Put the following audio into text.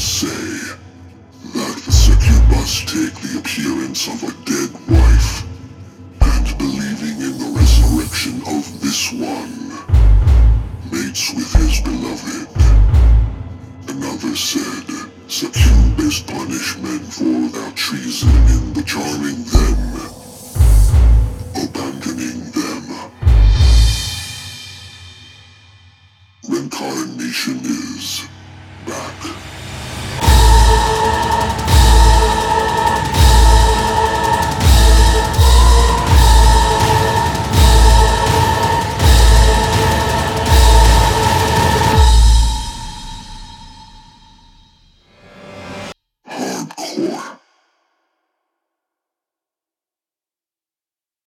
say that the succubus take the appearance of a dead wife, and believing in the resurrection of this one, mates with his beloved. Another said, succubus punish men for their treason in the charming them, abandoning them. Reincarnation is.